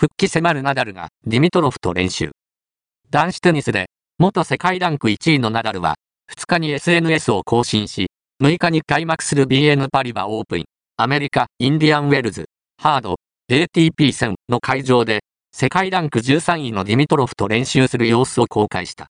復帰迫るナダルがディミトロフと練習。男子テニスで、元世界ランク1位のナダルは、2日に SNS を更新し、6日に開幕する BN パリバオープン、アメリカ、インディアンウェルズ、ハード、ATP 戦の会場で、世界ランク13位のディミトロフと練習する様子を公開した。